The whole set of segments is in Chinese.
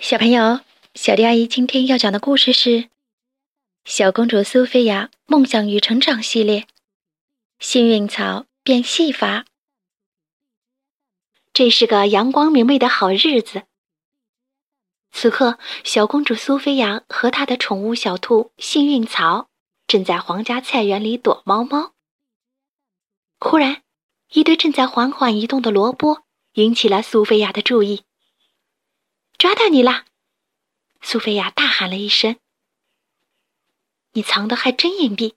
小朋友，小迪阿姨今天要讲的故事是《小公主苏菲亚梦想与成长系列》。幸运草变戏法。这是个阳光明媚的好日子。此刻，小公主苏菲亚和她的宠物小兔幸运草正在皇家菜园里躲猫猫。忽然，一堆正在缓缓移动的萝卜引起了苏菲亚的注意。抓到你啦！苏菲亚大喊了一声。你藏的还真隐蔽，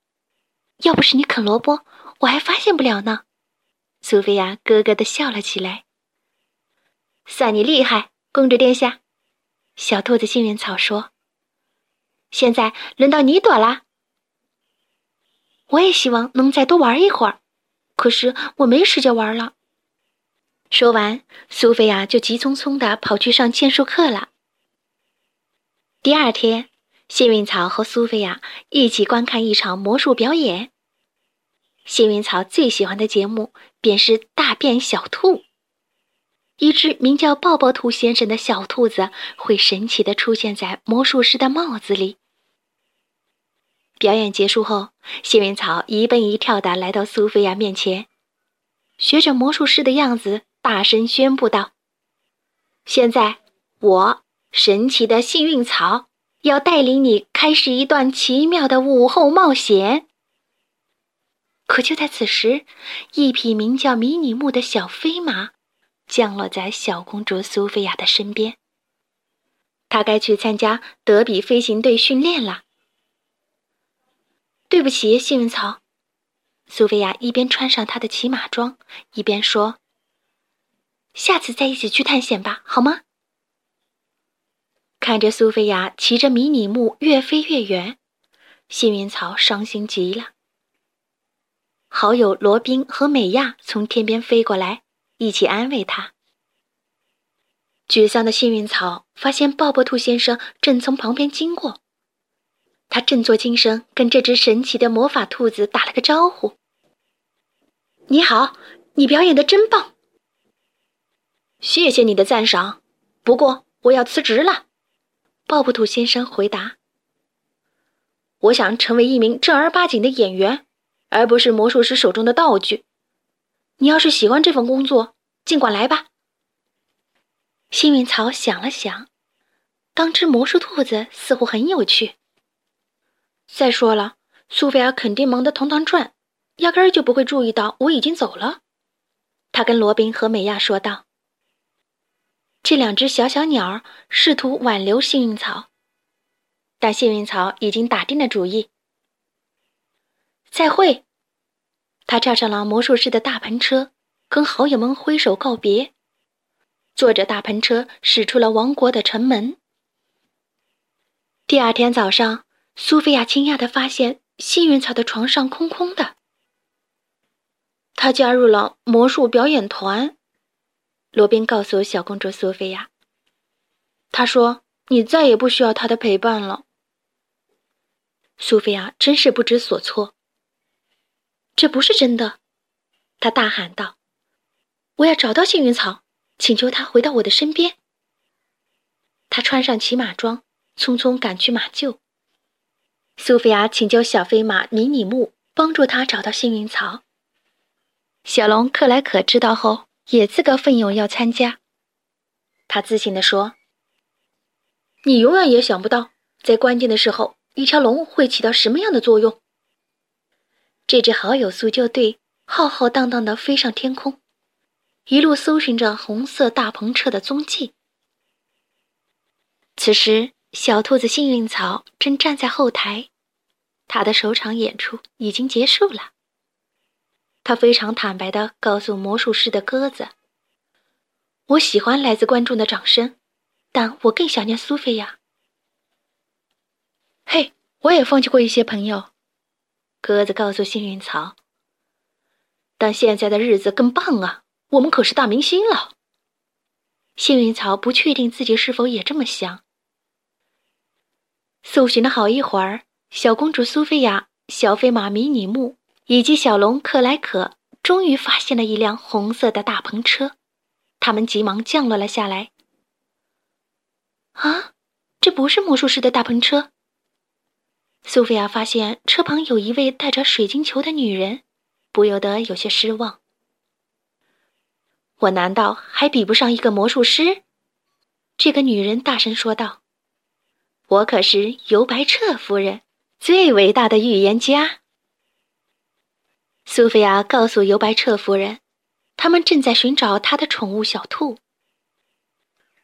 要不是你啃萝卜，我还发现不了呢。苏菲亚咯咯的笑了起来。算你厉害，公主殿下。小兔子幸运草说：“现在轮到你躲啦。我也希望能再多玩一会儿，可是我没时间玩了。”说完，苏菲亚就急匆匆地跑去上剑术课了。第二天，幸运草和苏菲亚一起观看一场魔术表演。幸运草最喜欢的节目便是大变小兔，一只名叫抱抱兔先生的小兔子会神奇地出现在魔术师的帽子里。表演结束后，幸运草一蹦一跳地来到苏菲亚面前，学着魔术师的样子。大声宣布道：“现在，我神奇的幸运草要带领你开始一段奇妙的午后冒险。”可就在此时，一匹名叫迷你木的小飞马降落在小公主苏菲亚的身边。她该去参加德比飞行队训练了。对不起，幸运草。苏菲亚一边穿上她的骑马装，一边说。下次再一起去探险吧，好吗？看着苏菲亚骑着迷你木越飞越远，幸运草伤心极了。好友罗宾和美亚从天边飞过来，一起安慰他。沮丧的幸运草发现鲍勃兔先生正从旁边经过，他振作精神，跟这只神奇的魔法兔子打了个招呼：“你好，你表演的真棒。”谢谢你的赞赏，不过我要辞职了。”鲍勃兔先生回答。“我想成为一名正儿八经的演员，而不是魔术师手中的道具。你要是喜欢这份工作，尽管来吧。”幸运草想了想，当只魔术兔子似乎很有趣。再说了，苏菲亚肯定忙得团团转，压根儿就不会注意到我已经走了。他跟罗宾和美亚说道。这两只小小鸟试图挽留幸运草，但幸运草已经打定了主意。再会，他跳上了魔术师的大篷车，跟好友们挥手告别，坐着大篷车驶出了王国的城门。第二天早上，苏菲亚惊讶地发现幸运草的床上空空的。他加入了魔术表演团。罗宾告诉小公主苏菲亚：“他说你再也不需要他的陪伴了。”苏菲亚真是不知所措。这不是真的，她大喊道：“我要找到幸运草，请求他回到我的身边。”她穿上骑马装，匆匆赶去马厩。苏菲亚请求小飞马迷你木帮助她找到幸运草。小龙克莱可知道后。也自告奋勇要参加，他自信地说：“你永远也想不到，在关键的时候，一条龙会起到什么样的作用。”这支好友搜救队浩浩荡荡地飞上天空，一路搜寻着红色大篷车的踪迹。此时，小兔子幸运草正站在后台，他的首场演出已经结束了。他非常坦白地告诉魔术师的鸽子：“我喜欢来自观众的掌声，但我更想念苏菲亚。”嘿，我也放弃过一些朋友，鸽子告诉幸运草。但现在的日子更棒啊，我们可是大明星了。幸运草不确定自己是否也这么想。搜寻了好一会儿，小公主苏菲亚、小飞马迷你木。以及小龙克莱可终于发现了一辆红色的大篷车，他们急忙降落了下来。啊，这不是魔术师的大篷车。苏菲亚发现车旁有一位带着水晶球的女人，不由得有些失望。我难道还比不上一个魔术师？这个女人大声说道：“我可是尤白彻夫人，最伟大的预言家。”苏菲亚告诉尤白彻夫人，他们正在寻找他的宠物小兔。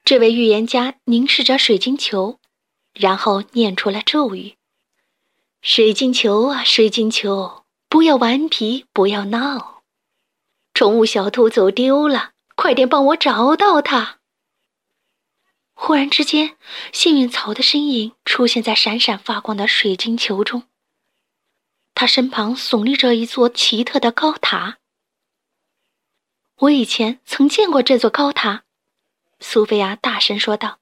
这位预言家凝视着水晶球，然后念出了咒语：“水晶球啊，水晶球，不要顽皮，不要闹。宠物小兔走丢了，快点帮我找到它。”忽然之间，幸运草的身影出现在闪闪发光的水晶球中。他身旁耸立着一座奇特的高塔。我以前曾见过这座高塔。苏菲亚大声说道：“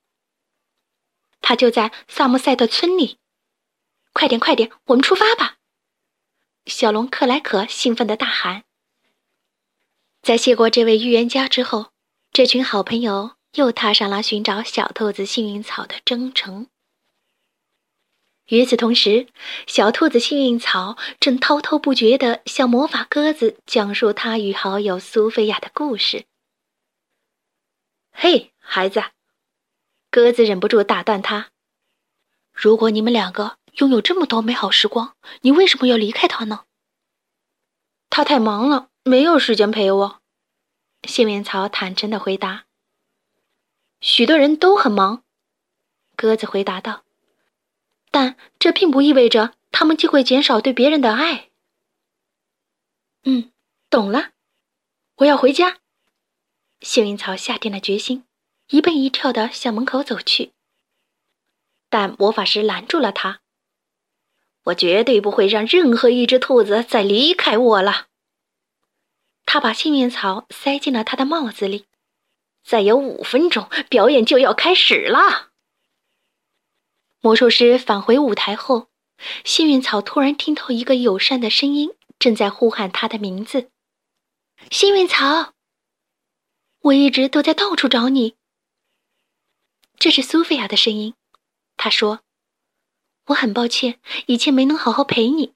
他就在萨姆塞特村里，快点，快点，我们出发吧！”小龙克莱可兴奋地大喊。在谢过这位预言家之后，这群好朋友又踏上了寻找小兔子幸运草的征程。与此同时，小兔子幸运草正滔滔不绝地向魔法鸽子讲述他与好友苏菲亚的故事。嘿，孩子！鸽子忍不住打断他：“如果你们两个拥有这么多美好时光，你为什么要离开他呢？”他太忙了，没有时间陪我。”幸运草坦诚的回答。“许多人都很忙。”鸽子回答道，“但这并不意味着他们就会减少对别人的爱。”“嗯，懂了。我要回家。”幸运草下定了决心，一蹦一跳的向门口走去。但魔法师拦住了他：“我绝对不会让任何一只兔子再离开我了。”他把幸运草塞进了他的帽子里。再有五分钟，表演就要开始了。魔术师返回舞台后，幸运草突然听到一个友善的声音正在呼喊他的名字：“幸运草。”我一直都在到处找你。这是苏菲亚的声音，她说：“我很抱歉，以前没能好好陪你。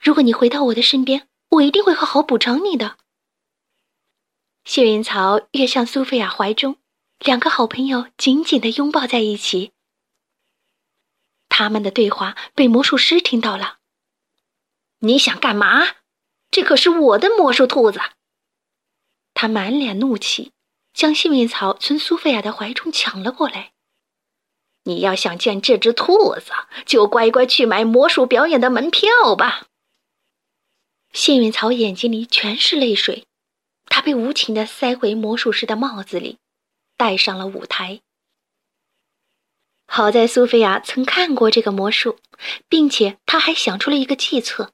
如果你回到我的身边，我一定会好好补偿你的。”幸运草跃向苏菲亚怀中，两个好朋友紧紧的拥抱在一起。他们的对话被魔术师听到了。“你想干嘛？这可是我的魔术兔子。”他满脸怒气，将幸运草从苏菲亚的怀中抢了过来。你要想见这只兔子，就乖乖去买魔术表演的门票吧。幸运草眼睛里全是泪水，他被无情的塞回魔术师的帽子里，带上了舞台。好在苏菲亚曾看过这个魔术，并且她还想出了一个计策。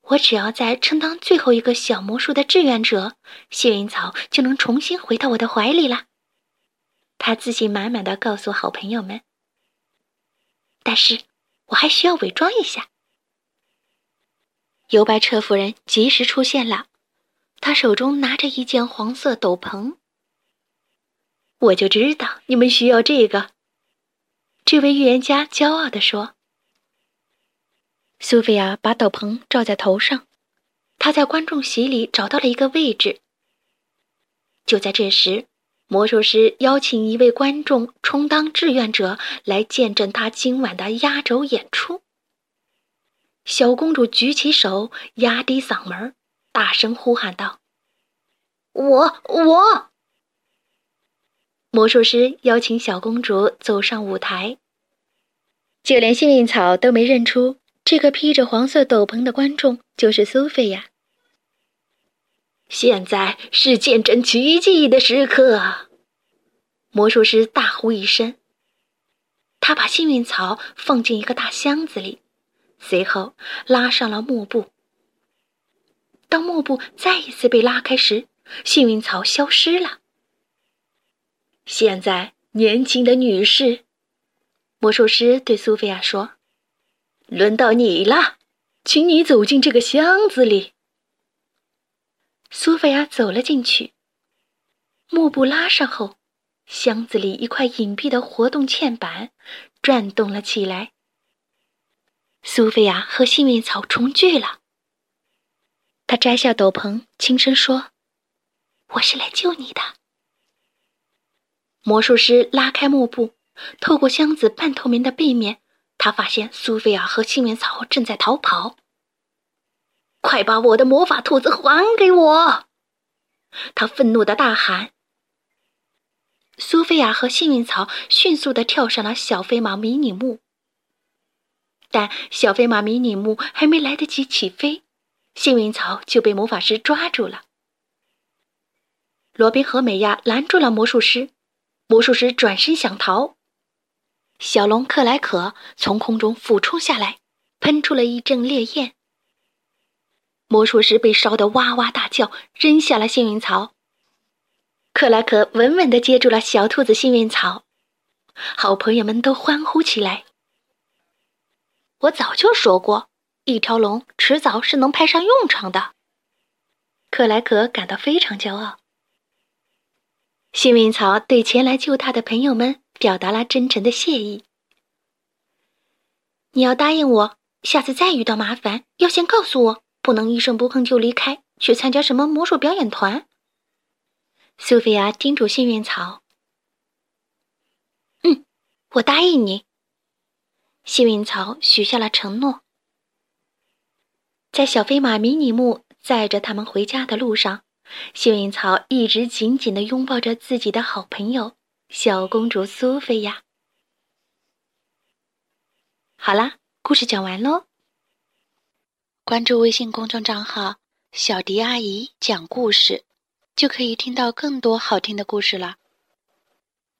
我只要再充当最后一个小魔术的志愿者，幸运草就能重新回到我的怀里了。他自信满满的告诉好朋友们。但是，我还需要伪装一下。尤白彻夫人及时出现了，她手中拿着一件黄色斗篷。我就知道你们需要这个，这位预言家骄傲地说。苏菲亚把斗篷罩在头上，她在观众席里找到了一个位置。就在这时，魔术师邀请一位观众充当志愿者来见证他今晚的压轴演出。小公主举起手，压低嗓门，大声呼喊道：“我我！”魔术师邀请小公主走上舞台，就连幸运草都没认出。这个披着黄色斗篷的观众就是苏菲亚。现在是见证奇迹的时刻！魔术师大呼一声，他把幸运草放进一个大箱子里，随后拉上了幕布。当幕布再一次被拉开时，幸运草消失了。现在，年轻的女士，魔术师对苏菲亚说。轮到你了，请你走进这个箱子里。苏菲亚走了进去，幕布拉上后，箱子里一块隐蔽的活动嵌板转动了起来。苏菲亚和幸运草重聚了。她摘下斗篷，轻声说：“我是来救你的。”魔术师拉开幕布，透过箱子半透明的背面，他发现苏菲亚和幸运草正在逃跑。快把我的魔法兔子还给我！他愤怒的大喊。苏菲亚和幸运草迅速的跳上了小飞马迷你木，但小飞马迷你木还没来得及起飞，幸运草就被魔法师抓住了。罗宾和美亚拦住了魔术师。魔术师转身想逃，小龙克莱可从空中俯冲下来，喷出了一阵烈焰。魔术师被烧得哇哇大叫，扔下了幸运草。克莱可稳稳地接住了小兔子幸运草，好朋友们都欢呼起来。我早就说过，一条龙迟早是能派上用场的。克莱可感到非常骄傲。幸运草对前来救他的朋友们表达了真诚的谢意。你要答应我，下次再遇到麻烦要先告诉我，不能一声不吭就离开，去参加什么魔术表演团。苏菲亚叮嘱幸运草：“嗯，我答应你。”幸运草许下了承诺。在小飞马迷你木载着他们回家的路上。幸运草一直紧紧的拥抱着自己的好朋友小公主苏菲亚。好啦，故事讲完喽。关注微信公众账号“小迪阿姨讲故事”，就可以听到更多好听的故事了。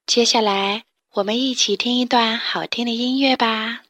接下来，我们一起听一段好听的音乐吧。